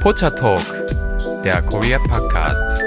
Pocha Talk, der Korea Podcast.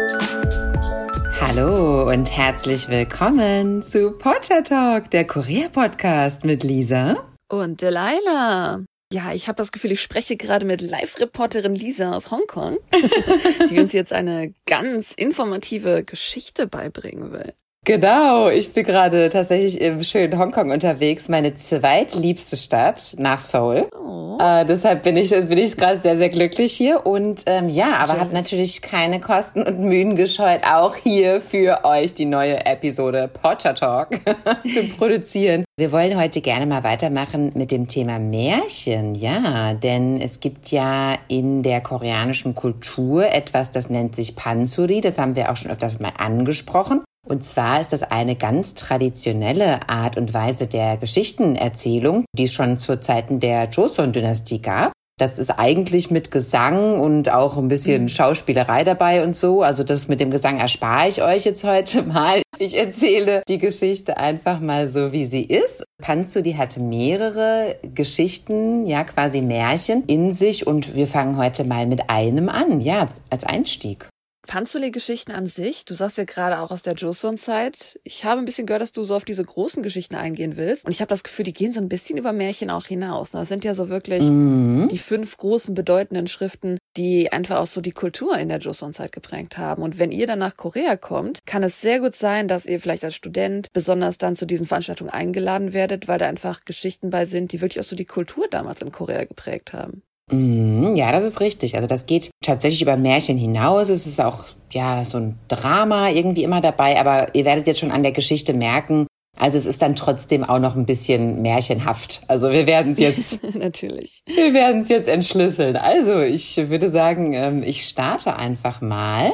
Hallo und herzlich willkommen zu Pocha Talk, der Korea Podcast mit Lisa und Delilah. Ja, ich habe das Gefühl, ich spreche gerade mit Live-Reporterin Lisa aus Hongkong, die uns jetzt eine ganz informative Geschichte beibringen will. Genau, ich bin gerade tatsächlich im schönen Hongkong unterwegs, meine zweitliebste Stadt nach Seoul. Oh. Äh, deshalb bin ich bin ich gerade sehr sehr glücklich hier und ähm, ja, aber habe natürlich keine Kosten und Mühen gescheut, auch hier für euch die neue Episode Potter Talk zu produzieren. Wir wollen heute gerne mal weitermachen mit dem Thema Märchen, ja, denn es gibt ja in der koreanischen Kultur etwas, das nennt sich Pansuri, das haben wir auch schon öfters mal angesprochen. Und zwar ist das eine ganz traditionelle Art und Weise der Geschichtenerzählung, die es schon zu Zeiten der Joseon-Dynastie gab. Das ist eigentlich mit Gesang und auch ein bisschen mhm. Schauspielerei dabei und so. Also das mit dem Gesang erspare ich euch jetzt heute mal. Ich erzähle die Geschichte einfach mal so, wie sie ist. Panzu, die hatte mehrere Geschichten, ja, quasi Märchen in sich und wir fangen heute mal mit einem an, ja, als Einstieg. Fandst du die Geschichten an sich? Du sagst ja gerade auch aus der Joseon-Zeit. Ich habe ein bisschen gehört, dass du so auf diese großen Geschichten eingehen willst. Und ich habe das Gefühl, die gehen so ein bisschen über Märchen auch hinaus. Das sind ja so wirklich mhm. die fünf großen bedeutenden Schriften, die einfach auch so die Kultur in der Joseon-Zeit geprägt haben. Und wenn ihr dann nach Korea kommt, kann es sehr gut sein, dass ihr vielleicht als Student besonders dann zu diesen Veranstaltungen eingeladen werdet, weil da einfach Geschichten bei sind, die wirklich auch so die Kultur damals in Korea geprägt haben. Mhm, ja, das ist richtig. Also das geht tatsächlich über Märchen hinaus. Es ist auch ja so ein Drama irgendwie immer dabei, aber ihr werdet jetzt schon an der Geschichte merken, also es ist dann trotzdem auch noch ein bisschen märchenhaft. Also wir werden es jetzt natürlich. Wir werden es jetzt entschlüsseln. Also ich würde sagen, ähm, ich starte einfach mal.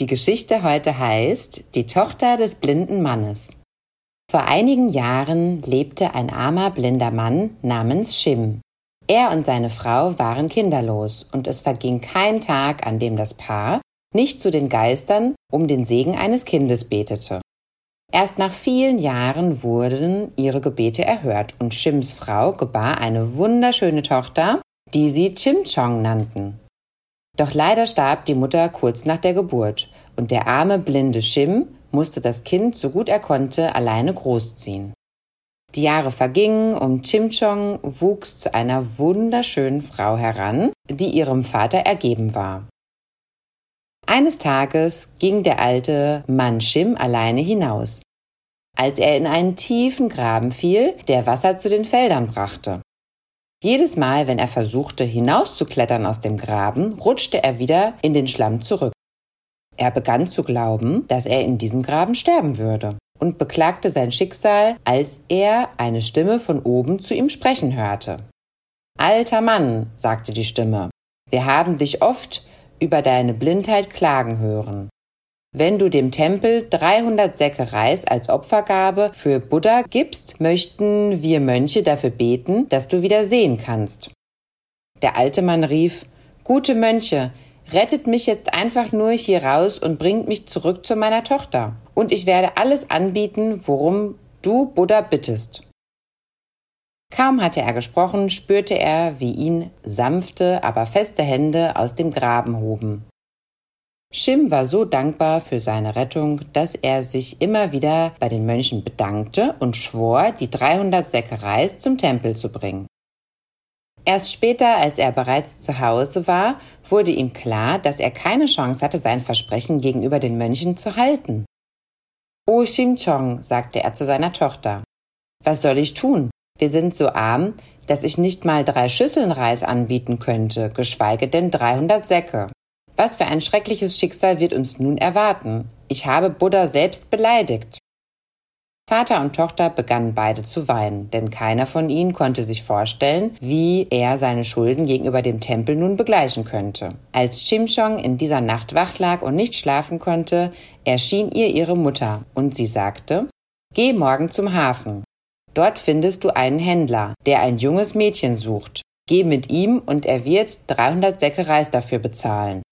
Die Geschichte heute heißt Die Tochter des blinden Mannes. Vor einigen Jahren lebte ein armer blinder Mann namens Shim. Er und seine Frau waren kinderlos, und es verging kein Tag, an dem das Paar nicht zu den Geistern um den Segen eines Kindes betete. Erst nach vielen Jahren wurden ihre Gebete erhört und Shims Frau gebar eine wunderschöne Tochter, die sie Chimchong nannten. Doch leider starb die Mutter kurz nach der Geburt und der arme blinde Shim musste das Kind so gut er konnte alleine großziehen. Die Jahre vergingen und Chimchong wuchs zu einer wunderschönen Frau heran, die ihrem Vater ergeben war. Eines Tages ging der alte Mann Shim alleine hinaus, als er in einen tiefen Graben fiel, der Wasser zu den Feldern brachte. Jedes Mal, wenn er versuchte hinauszuklettern aus dem Graben, rutschte er wieder in den Schlamm zurück. Er begann zu glauben, dass er in diesem Graben sterben würde und beklagte sein Schicksal, als er eine Stimme von oben zu ihm sprechen hörte. Alter Mann, sagte die Stimme, wir haben dich oft über deine Blindheit klagen hören. Wenn du dem Tempel 300 Säcke Reis als Opfergabe für Buddha gibst, möchten wir Mönche dafür beten, dass du wieder sehen kannst. Der alte Mann rief, Gute Mönche, rettet mich jetzt einfach nur hier raus und bringt mich zurück zu meiner Tochter. Und ich werde alles anbieten, worum du Buddha bittest. Kaum hatte er gesprochen, spürte er, wie ihn sanfte, aber feste Hände aus dem Graben hoben. Shim war so dankbar für seine Rettung, dass er sich immer wieder bei den Mönchen bedankte und schwor, die 300 Säcke Reis zum Tempel zu bringen. Erst später, als er bereits zu Hause war, wurde ihm klar, dass er keine Chance hatte, sein Versprechen gegenüber den Mönchen zu halten. Oh, Chong, sagte er zu seiner Tochter, was soll ich tun? Wir sind so arm, dass ich nicht mal drei Schüsseln Reis anbieten könnte, geschweige denn 300 Säcke. Was für ein schreckliches Schicksal wird uns nun erwarten? Ich habe Buddha selbst beleidigt. Vater und Tochter begannen beide zu weinen, denn keiner von ihnen konnte sich vorstellen, wie er seine Schulden gegenüber dem Tempel nun begleichen könnte. Als Shimshong in dieser Nacht wach lag und nicht schlafen konnte, erschien ihr ihre Mutter und sie sagte, Geh morgen zum Hafen. Dort findest du einen Händler, der ein junges Mädchen sucht. Geh mit ihm und er wird 300 Säcke Reis dafür bezahlen.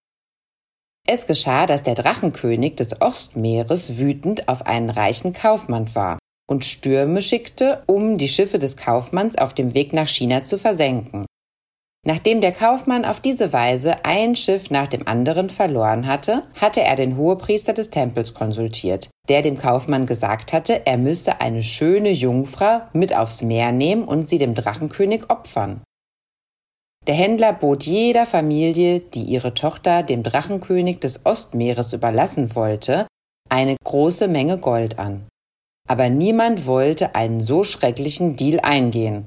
Es geschah, dass der Drachenkönig des Ostmeeres wütend auf einen reichen Kaufmann war und Stürme schickte, um die Schiffe des Kaufmanns auf dem Weg nach China zu versenken. Nachdem der Kaufmann auf diese Weise ein Schiff nach dem anderen verloren hatte, hatte er den Hohepriester des Tempels konsultiert, der dem Kaufmann gesagt hatte, er müsse eine schöne Jungfrau mit aufs Meer nehmen und sie dem Drachenkönig opfern. Der Händler bot jeder Familie, die ihre Tochter dem Drachenkönig des Ostmeeres überlassen wollte, eine große Menge Gold an. Aber niemand wollte einen so schrecklichen Deal eingehen.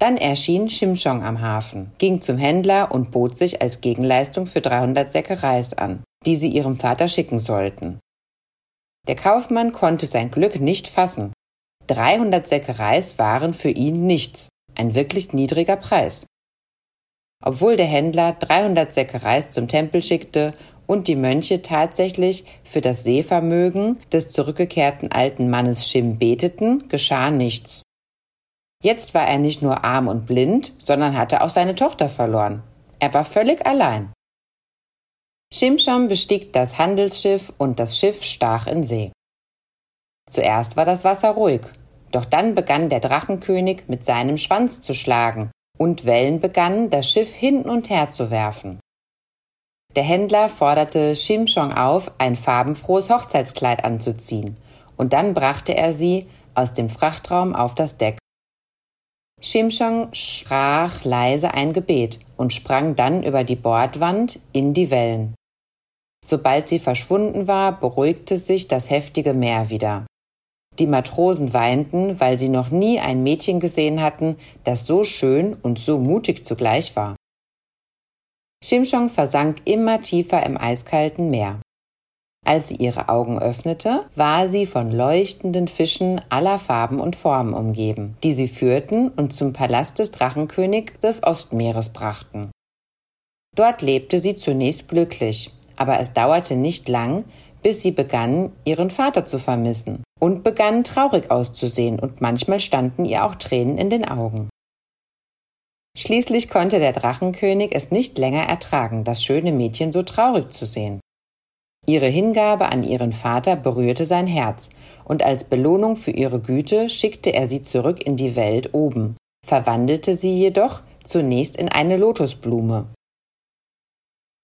Dann erschien Shimshong am Hafen, ging zum Händler und bot sich als Gegenleistung für 300 Säcke Reis an, die sie ihrem Vater schicken sollten. Der Kaufmann konnte sein Glück nicht fassen. 300 Säcke Reis waren für ihn nichts, ein wirklich niedriger Preis. Obwohl der Händler 300 Säcke Reis zum Tempel schickte und die Mönche tatsächlich für das Sehvermögen des zurückgekehrten alten Mannes Shim beteten, geschah nichts. Jetzt war er nicht nur arm und blind, sondern hatte auch seine Tochter verloren. Er war völlig allein. Shimshon bestieg das Handelsschiff und das Schiff stach in See. Zuerst war das Wasser ruhig, doch dann begann der Drachenkönig mit seinem Schwanz zu schlagen und Wellen begannen, das Schiff hin und her zu werfen. Der Händler forderte Shimshon auf, ein farbenfrohes Hochzeitskleid anzuziehen, und dann brachte er sie aus dem Frachtraum auf das Deck. Shimshon sprach leise ein Gebet und sprang dann über die Bordwand in die Wellen. Sobald sie verschwunden war, beruhigte sich das heftige Meer wieder. Die Matrosen weinten, weil sie noch nie ein Mädchen gesehen hatten, das so schön und so mutig zugleich war. Shimshon versank immer tiefer im eiskalten Meer. Als sie ihre Augen öffnete, war sie von leuchtenden Fischen aller Farben und Formen umgeben, die sie führten und zum Palast des Drachenkönigs des Ostmeeres brachten. Dort lebte sie zunächst glücklich, aber es dauerte nicht lang, bis sie begann, ihren Vater zu vermissen und begann traurig auszusehen und manchmal standen ihr auch Tränen in den Augen. Schließlich konnte der Drachenkönig es nicht länger ertragen, das schöne Mädchen so traurig zu sehen. Ihre Hingabe an ihren Vater berührte sein Herz, und als Belohnung für ihre Güte schickte er sie zurück in die Welt oben, verwandelte sie jedoch zunächst in eine Lotusblume.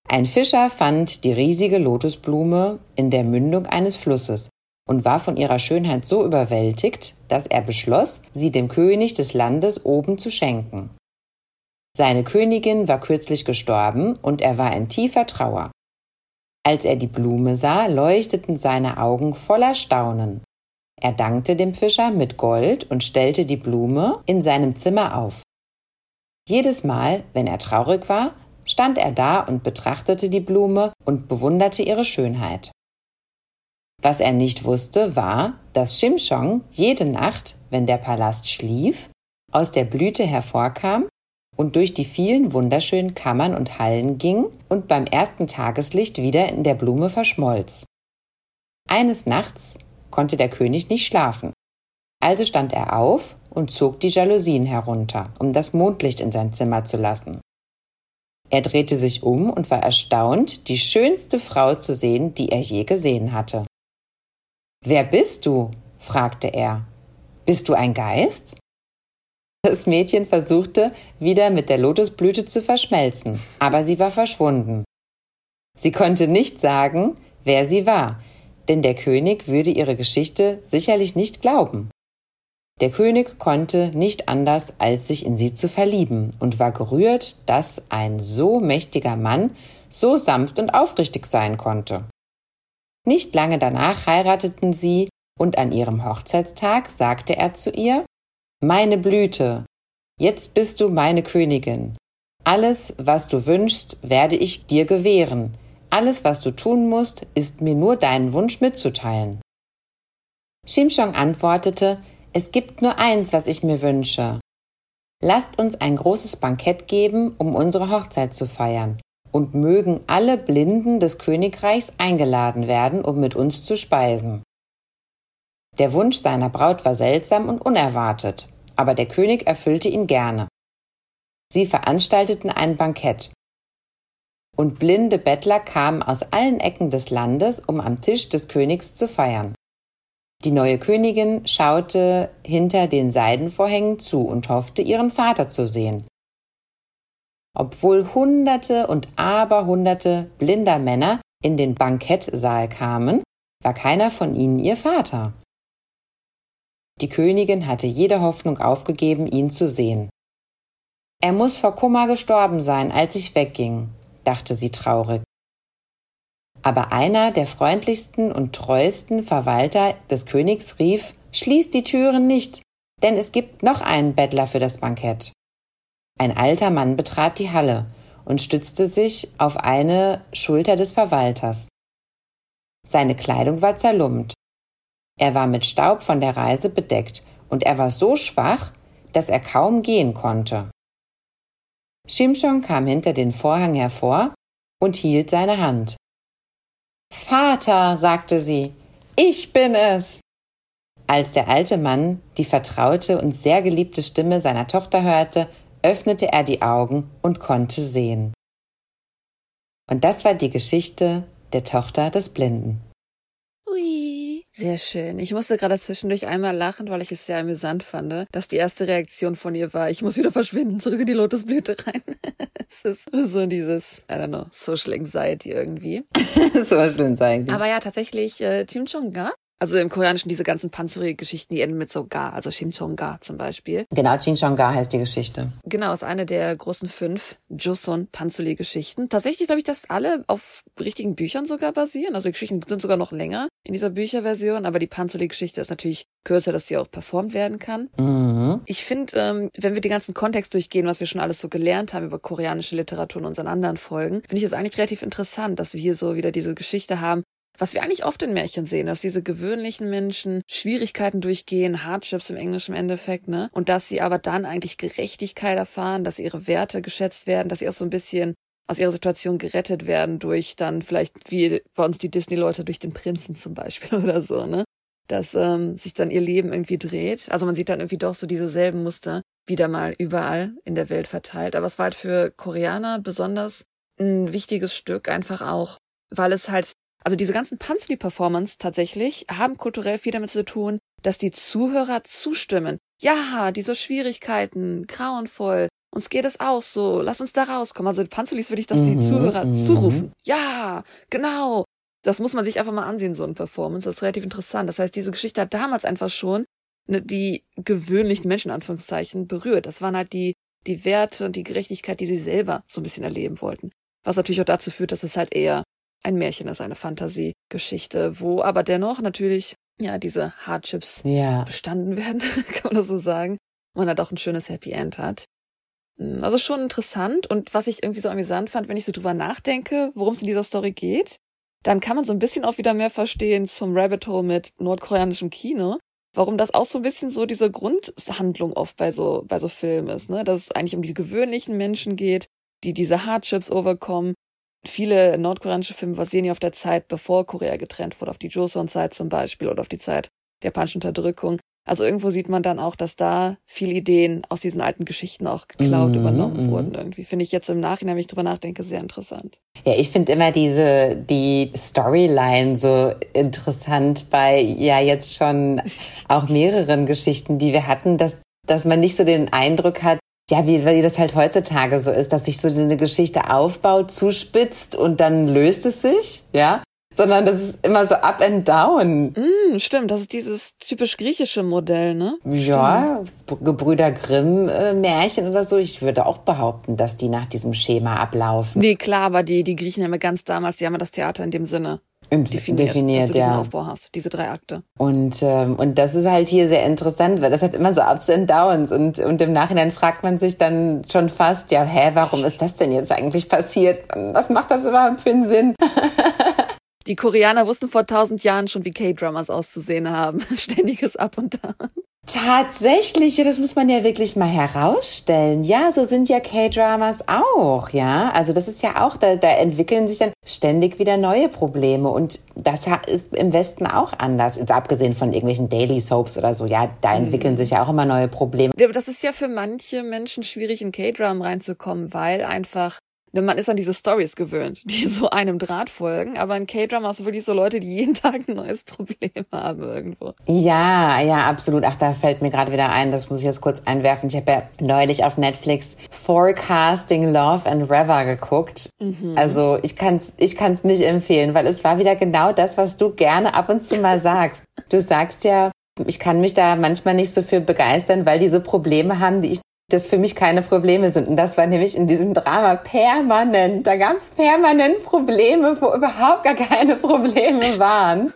Ein Fischer fand die riesige Lotusblume in der Mündung eines Flusses und war von ihrer Schönheit so überwältigt, dass er beschloss, sie dem König des Landes oben zu schenken. Seine Königin war kürzlich gestorben und er war in tiefer Trauer. Als er die Blume sah, leuchteten seine Augen voller Staunen. Er dankte dem Fischer mit Gold und stellte die Blume in seinem Zimmer auf. Jedes Mal, wenn er traurig war, stand er da und betrachtete die Blume und bewunderte ihre Schönheit. Was er nicht wusste, war, dass Shimshong jede Nacht, wenn der Palast schlief, aus der Blüte hervorkam und durch die vielen wunderschönen Kammern und Hallen ging und beim ersten Tageslicht wieder in der Blume verschmolz. Eines Nachts konnte der König nicht schlafen. Also stand er auf und zog die Jalousien herunter, um das Mondlicht in sein Zimmer zu lassen. Er drehte sich um und war erstaunt, die schönste Frau zu sehen, die er je gesehen hatte. Wer bist du? fragte er. Bist du ein Geist? Das Mädchen versuchte, wieder mit der Lotusblüte zu verschmelzen, aber sie war verschwunden. Sie konnte nicht sagen, wer sie war, denn der König würde ihre Geschichte sicherlich nicht glauben. Der König konnte nicht anders, als sich in sie zu verlieben und war gerührt, dass ein so mächtiger Mann so sanft und aufrichtig sein konnte. Nicht lange danach heirateten sie, und an ihrem Hochzeitstag sagte er zu ihr meine Blüte, jetzt bist du meine Königin. Alles, was du wünschst, werde ich dir gewähren. Alles, was du tun musst, ist mir nur deinen Wunsch mitzuteilen. Shimshong antwortete, es gibt nur eins, was ich mir wünsche. Lasst uns ein großes Bankett geben, um unsere Hochzeit zu feiern, und mögen alle Blinden des Königreichs eingeladen werden, um mit uns zu speisen. Der Wunsch seiner Braut war seltsam und unerwartet, aber der König erfüllte ihn gerne. Sie veranstalteten ein Bankett. Und blinde Bettler kamen aus allen Ecken des Landes, um am Tisch des Königs zu feiern. Die neue Königin schaute hinter den Seidenvorhängen zu und hoffte, ihren Vater zu sehen. Obwohl Hunderte und Aberhunderte blinder Männer in den Bankettsaal kamen, war keiner von ihnen ihr Vater. Die Königin hatte jede Hoffnung aufgegeben, ihn zu sehen. Er muss vor Kummer gestorben sein, als ich wegging, dachte sie traurig. Aber einer der freundlichsten und treuesten Verwalter des Königs rief Schließt die Türen nicht, denn es gibt noch einen Bettler für das Bankett. Ein alter Mann betrat die Halle und stützte sich auf eine Schulter des Verwalters. Seine Kleidung war zerlumpt. Er war mit Staub von der Reise bedeckt und er war so schwach, dass er kaum gehen konnte. Shimshon kam hinter den Vorhang hervor und hielt seine Hand. Vater, sagte sie, ich bin es. Als der alte Mann die vertraute und sehr geliebte Stimme seiner Tochter hörte, öffnete er die Augen und konnte sehen. Und das war die Geschichte der Tochter des Blinden. Ui, sehr schön. Ich musste gerade zwischendurch einmal lachen, weil ich es sehr amüsant fand, dass die erste Reaktion von ihr war, ich muss wieder verschwinden, zurück in die Lotusblüte rein. es ist so dieses, I don't know, Social Anxiety irgendwie. Social Anxiety. Aber ja, tatsächlich, äh, Kim Jong-ga also im Koreanischen diese ganzen Panzuri-Geschichten, die enden mit so ga, also Shimchong-ga zum Beispiel. Genau, Chingchong-ga heißt die Geschichte. Genau, ist eine der großen fünf Joseon Panzuri-Geschichten. Tatsächlich glaube ich, dass alle auf richtigen Büchern sogar basieren. Also die Geschichten sind sogar noch länger in dieser Bücherversion, aber die Panzuri-Geschichte ist natürlich kürzer, dass sie auch performt werden kann. Mhm. Ich finde, ähm, wenn wir den ganzen Kontext durchgehen, was wir schon alles so gelernt haben über koreanische Literatur in unseren anderen Folgen, finde ich es eigentlich relativ interessant, dass wir hier so wieder diese Geschichte haben, was wir eigentlich oft in Märchen sehen, dass diese gewöhnlichen Menschen Schwierigkeiten durchgehen, Hardships im Englischen im Endeffekt, ne? Und dass sie aber dann eigentlich Gerechtigkeit erfahren, dass ihre Werte geschätzt werden, dass sie auch so ein bisschen aus ihrer Situation gerettet werden durch dann vielleicht wie bei uns die Disney-Leute durch den Prinzen zum Beispiel oder so, ne? Dass ähm, sich dann ihr Leben irgendwie dreht. Also man sieht dann irgendwie doch so diese selben Muster wieder mal überall in der Welt verteilt. Aber es war halt für Koreaner besonders ein wichtiges Stück, einfach auch, weil es halt also diese ganzen Panzli-Performance tatsächlich haben kulturell viel damit zu tun, dass die Zuhörer zustimmen. Ja, diese Schwierigkeiten, grauenvoll, uns geht es aus, so, lass uns da rauskommen. Also Panzelis würde ich, dass die mhm, Zuhörer mhm. zurufen. Ja, genau. Das muss man sich einfach mal ansehen, so ein Performance. Das ist relativ interessant. Das heißt, diese Geschichte hat damals einfach schon ne, die gewöhnlichen Menschen, Anführungszeichen, berührt. Das waren halt die, die Werte und die Gerechtigkeit, die sie selber so ein bisschen erleben wollten. Was natürlich auch dazu führt, dass es halt eher ein Märchen ist, eine Fantasiegeschichte, wo aber dennoch natürlich ja diese Hardships ja. bestanden werden, kann man das so sagen. Man hat auch ein schönes Happy End hat. Hm, also schon interessant und was ich irgendwie so amüsant fand, wenn ich so drüber nachdenke, worum es in dieser Story geht, dann kann man so ein bisschen auch wieder mehr verstehen zum Rabbit Hole mit nordkoreanischem Kino, warum das auch so ein bisschen so diese Grundhandlung oft bei so bei so Filmen ist, ne, dass es eigentlich um die gewöhnlichen Menschen geht, die diese Hardships overkommen viele nordkoreanische Filme basieren ja auf der Zeit, bevor Korea getrennt wurde, auf die Joseon-Zeit zum Beispiel oder auf die Zeit der japanischen Unterdrückung. Also irgendwo sieht man dann auch, dass da viele Ideen aus diesen alten Geschichten auch geklaut, mm, übernommen mm. wurden irgendwie. Finde ich jetzt im Nachhinein, wenn ich drüber nachdenke, sehr interessant. Ja, ich finde immer diese, die Storyline so interessant bei ja jetzt schon auch mehreren Geschichten, die wir hatten, dass, dass man nicht so den Eindruck hat, ja, wie, wie das halt heutzutage so ist, dass sich so eine Geschichte aufbaut, zuspitzt und dann löst es sich, ja. Sondern das ist immer so up and down. Mm, stimmt, das ist dieses typisch griechische Modell, ne? Ja, Gebrüder Grimm äh, Märchen oder so. Ich würde auch behaupten, dass die nach diesem Schema ablaufen. Nee, klar, aber die, die Griechen haben ja ganz damals, die haben ja das Theater in dem Sinne definiert, definiert dass du diesen ja. Aufbau hast, diese drei Akte. Und, ähm, und das ist halt hier sehr interessant, weil das hat immer so Ups and Downs und, und im Nachhinein fragt man sich dann schon fast, ja, hä, warum ist das denn jetzt eigentlich passiert? Was macht das überhaupt für einen Sinn? Die Koreaner wussten vor tausend Jahren schon, wie K-Dramas auszusehen haben. Ständiges Up und Down. Tatsächlich, das muss man ja wirklich mal herausstellen. Ja, so sind ja K-Dramas auch, ja. Also das ist ja auch, da, da entwickeln sich dann ständig wieder neue Probleme und das ist im Westen auch anders. Jetzt abgesehen von irgendwelchen Daily Soaps oder so, ja, da mhm. entwickeln sich ja auch immer neue Probleme. Das ist ja für manche Menschen schwierig, in K-Dram reinzukommen, weil einfach man ist an diese Stories gewöhnt, die so einem Draht folgen. Aber in K-Drama hast du wirklich so Leute, die jeden Tag ein neues Problem haben irgendwo. Ja, ja, absolut. Ach, da fällt mir gerade wieder ein, das muss ich jetzt kurz einwerfen. Ich habe ja neulich auf Netflix Forecasting Love and Rever geguckt. Mhm. Also ich kann es ich kann's nicht empfehlen, weil es war wieder genau das, was du gerne ab und zu mal sagst. Du sagst ja, ich kann mich da manchmal nicht so für begeistern, weil die so Probleme haben, die ich das für mich keine Probleme sind. Und das war nämlich in diesem Drama permanent. Da gab es permanent Probleme, wo überhaupt gar keine Probleme waren.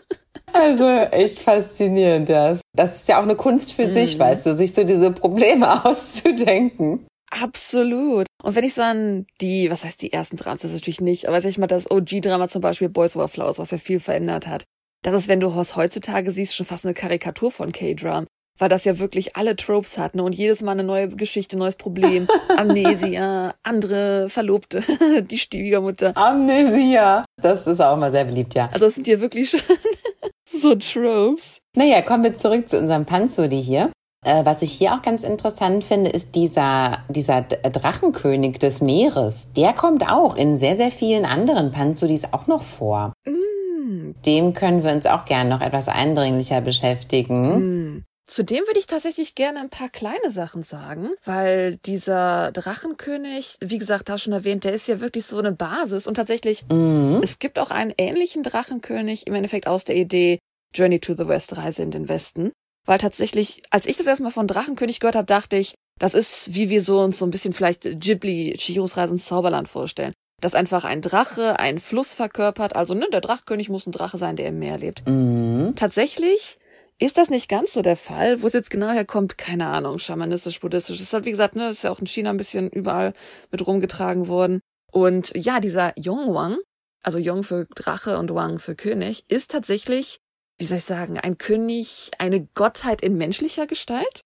Also echt faszinierend, das. Das ist ja auch eine Kunst für mhm. sich, weißt du, sich so diese Probleme auszudenken. Absolut. Und wenn ich so an die, was heißt die ersten Dramas, das ist natürlich nicht, aber sag ich mal das OG-Drama zum Beispiel Boys Over Flowers, was ja viel verändert hat. Das ist, wenn du es heutzutage siehst, schon fast eine Karikatur von K-Dram weil das ja wirklich alle Tropes hatten und jedes Mal eine neue Geschichte, neues Problem. Amnesia, andere Verlobte, die Schwiegermutter. Amnesia. Das ist auch mal sehr beliebt, ja. Also es sind hier wirklich schon so Tropes. Naja, kommen wir zurück zu unserem Panzuli hier. Äh, was ich hier auch ganz interessant finde, ist dieser, dieser Drachenkönig des Meeres. Der kommt auch in sehr, sehr vielen anderen Panzulis auch noch vor. Mm. Dem können wir uns auch gern noch etwas eindringlicher beschäftigen. Mm. Zudem würde ich tatsächlich gerne ein paar kleine Sachen sagen, weil dieser Drachenkönig, wie gesagt, da schon erwähnt, der ist ja wirklich so eine Basis und tatsächlich, mhm. es gibt auch einen ähnlichen Drachenkönig im Endeffekt aus der Idee Journey to the West, Reise in den Westen, weil tatsächlich, als ich das erstmal von Drachenkönig gehört habe, dachte ich, das ist, wie wir so uns so ein bisschen vielleicht Ghibli, Chihiros Reise ins Zauberland vorstellen. Dass einfach ein Drache einen Fluss verkörpert, also ne, der Drachkönig muss ein Drache sein, der im Meer lebt. Mhm. Tatsächlich ist das nicht ganz so der Fall? Wo es jetzt genau herkommt, keine Ahnung, schamanistisch, buddhistisch. Das ist halt, wie gesagt, ne, ist ja auch in China ein bisschen überall mit rumgetragen worden. Und ja, dieser Yongwang, also Yong für Drache und Wang für König, ist tatsächlich, wie soll ich sagen, ein König, eine Gottheit in menschlicher Gestalt,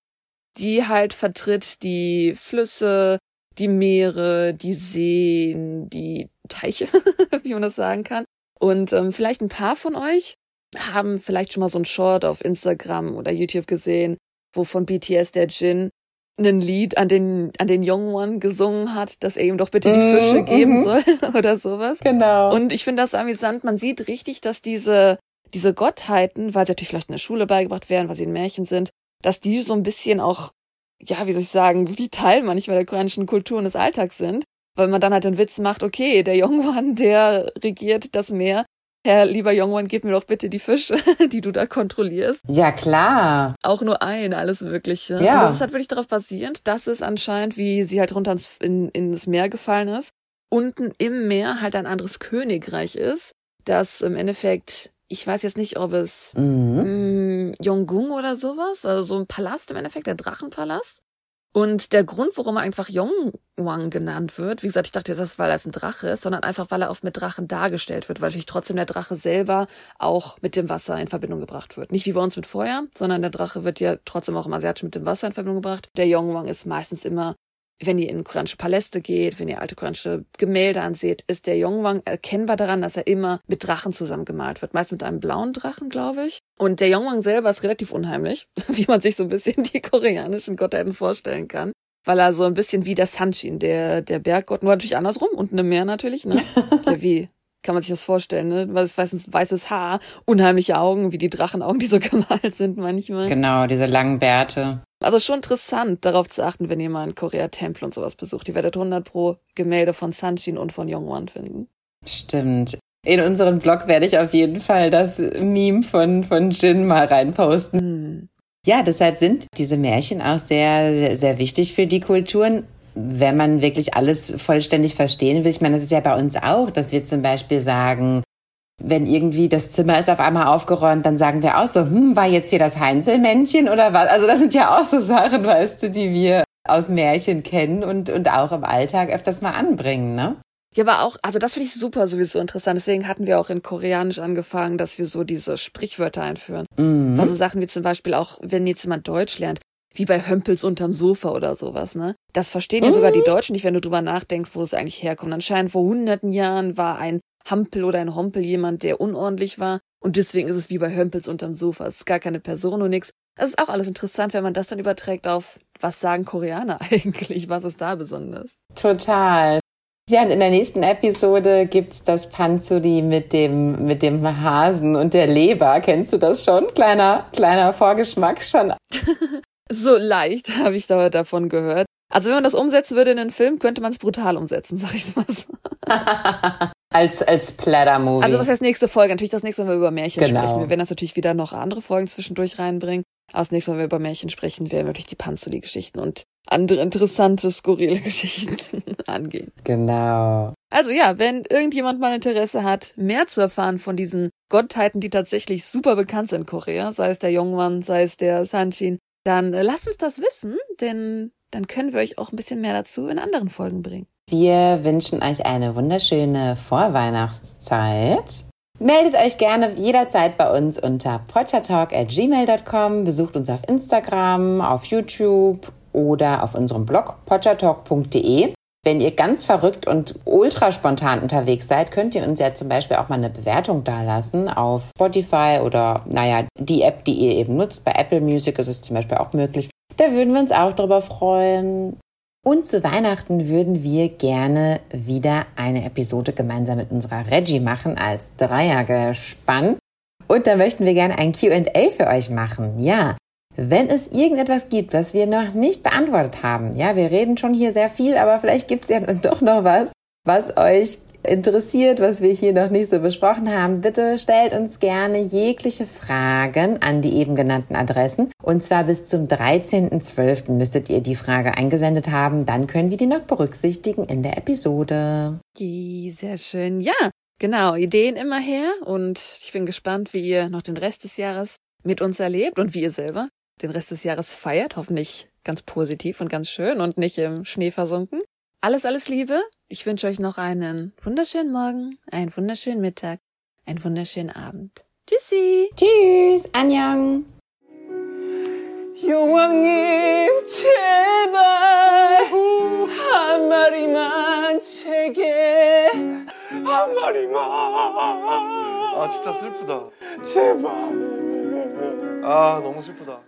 die halt vertritt die Flüsse, die Meere, die Seen, die Teiche, wie man das sagen kann. Und ähm, vielleicht ein paar von euch haben vielleicht schon mal so ein Short auf Instagram oder YouTube gesehen, wo von BTS der Jin ein Lied an den, an den Young One gesungen hat, dass er ihm doch bitte die mhm, Fische mm, geben mm. soll oder sowas. Genau. Und ich finde das amüsant. Man sieht richtig, dass diese, diese Gottheiten, weil sie natürlich vielleicht in der Schule beigebracht werden, weil sie in Märchen sind, dass die so ein bisschen auch, ja, wie soll ich sagen, wie die Teil manchmal der koreanischen Kultur und des Alltags sind. Weil man dann halt den Witz macht, okay, der Young One, der regiert das Meer, Herr lieber Jongwon, gib mir doch bitte die Fische, die du da kontrollierst. Ja, klar. Auch nur ein, alles Mögliche. Ja. Und das ist halt wirklich darauf basierend, dass es anscheinend, wie sie halt runter ins, in, ins Meer gefallen ist, unten im Meer halt ein anderes Königreich ist, das im Endeffekt, ich weiß jetzt nicht, ob es mhm. mh, Yonggung oder sowas, also so ein Palast im Endeffekt, der Drachenpalast. Und der Grund, warum er einfach Yongwang genannt wird, wie gesagt, ich dachte, das ist, weil er ein Drache ist, sondern einfach, weil er oft mit Drachen dargestellt wird, weil natürlich trotzdem der Drache selber auch mit dem Wasser in Verbindung gebracht wird. Nicht wie bei uns mit Feuer, sondern der Drache wird ja trotzdem auch im Asiatischen mit dem Wasser in Verbindung gebracht. Der Yongwang ist meistens immer wenn ihr in koreanische Paläste geht, wenn ihr alte koreanische Gemälde anseht, ist der Yongwang erkennbar daran, dass er immer mit Drachen zusammengemalt wird. Meist mit einem blauen Drachen, glaube ich. Und der Yongwang selber ist relativ unheimlich, wie man sich so ein bisschen die koreanischen Gottheiten vorstellen kann. Weil er so ein bisschen wie der Sanshin, der, der Berggott, nur natürlich andersrum, unten im Meer natürlich, ne? ja, wie kann man sich das vorstellen, ne? Was weißes, weißes Haar, unheimliche Augen, wie die Drachenaugen, die so gemalt sind manchmal. Genau, diese langen Bärte. Also schon interessant, darauf zu achten, wenn ihr mal einen Korea-Tempel und sowas besucht. Ihr werdet 100 pro Gemälde von Sanchin und von Yongwon finden. Stimmt. In unseren Blog werde ich auf jeden Fall das Meme von, von Jin mal reinposten. Hm. Ja, deshalb sind diese Märchen auch sehr, sehr, sehr wichtig für die Kulturen wenn man wirklich alles vollständig verstehen will, ich meine, das ist ja bei uns auch, dass wir zum Beispiel sagen, wenn irgendwie das Zimmer ist auf einmal aufgeräumt, dann sagen wir auch so, hm, war jetzt hier das Heinzelmännchen oder was? Also das sind ja auch so Sachen, weißt du, die wir aus Märchen kennen und, und auch im Alltag öfters mal anbringen, ne? Ja, aber auch, also das finde ich super sowieso interessant. Deswegen hatten wir auch in Koreanisch angefangen, dass wir so diese Sprichwörter einführen. Mhm. Also Sachen wie zum Beispiel auch, wenn jetzt jemand Deutsch lernt, wie bei Hömpels unterm Sofa oder sowas, ne? Das verstehen ja mhm. sogar die Deutschen nicht, wenn du drüber nachdenkst, wo es eigentlich herkommt. Anscheinend vor hunderten Jahren war ein Hampel oder ein Hompel jemand, der unordentlich war. Und deswegen ist es wie bei Hömpels unterm Sofa. Es ist gar keine Person und nix. Das ist auch alles interessant, wenn man das dann überträgt auf, was sagen Koreaner eigentlich? Was ist da besonders? Total. Ja, und in der nächsten Episode gibt's das Panzuri mit dem, mit dem Hasen und der Leber. Kennst du das schon? Kleiner, kleiner Vorgeschmack schon. so leicht habe ich da davon gehört. Also wenn man das umsetzen würde in einen Film, könnte man es brutal umsetzen, sag ich mal so. als als Platter-Movie. Also was heißt nächste Folge? Natürlich das nächste Mal, wenn wir über Märchen Genau. sprechen. Wir werden das natürlich wieder noch andere Folgen zwischendurch reinbringen. Aber das nächste Mal, wenn wir über Märchen sprechen, werden wir natürlich die Panzuli-Geschichten und andere interessante, skurrile Geschichten angehen. genau. Also ja, wenn irgendjemand mal Interesse hat, mehr zu erfahren von diesen Gottheiten, die tatsächlich super bekannt sind in Korea, sei es der Jongwan, sei es der Sanchin, dann äh, lasst uns das wissen, denn dann können wir euch auch ein bisschen mehr dazu in anderen Folgen bringen. Wir wünschen euch eine wunderschöne Vorweihnachtszeit. Meldet euch gerne jederzeit bei uns unter pottertalk.gmail.com, besucht uns auf Instagram, auf YouTube oder auf unserem Blog pottertalk.de. Wenn ihr ganz verrückt und ultra spontan unterwegs seid, könnt ihr uns ja zum Beispiel auch mal eine Bewertung dalassen auf Spotify oder, naja, die App, die ihr eben nutzt. Bei Apple Music ist es zum Beispiel auch möglich. Da würden wir uns auch drüber freuen. Und zu Weihnachten würden wir gerne wieder eine Episode gemeinsam mit unserer Reggie machen als Dreiergespann. Und da möchten wir gerne ein QA für euch machen. Ja, wenn es irgendetwas gibt, was wir noch nicht beantwortet haben, ja, wir reden schon hier sehr viel, aber vielleicht gibt es ja dann doch noch was, was euch interessiert, was wir hier noch nicht so besprochen haben, bitte stellt uns gerne jegliche Fragen an die eben genannten Adressen. Und zwar bis zum 13.12. müsstet ihr die Frage eingesendet haben. Dann können wir die noch berücksichtigen in der Episode. Sehr schön. Ja, genau. Ideen immer her. Und ich bin gespannt, wie ihr noch den Rest des Jahres mit uns erlebt und wie ihr selber den Rest des Jahres feiert. Hoffentlich ganz positiv und ganz schön und nicht im Schnee versunken. Alles, alles Liebe. Ich wünsche euch noch einen wunderschönen Morgen, einen wunderschönen Mittag, einen wunderschönen Abend. Tschüssi! Tschüss, Anjong! 여왕님 제발 한 마리만 제게 한 마리만 아 진짜 슬프다. 제발 아 너무 슬프다.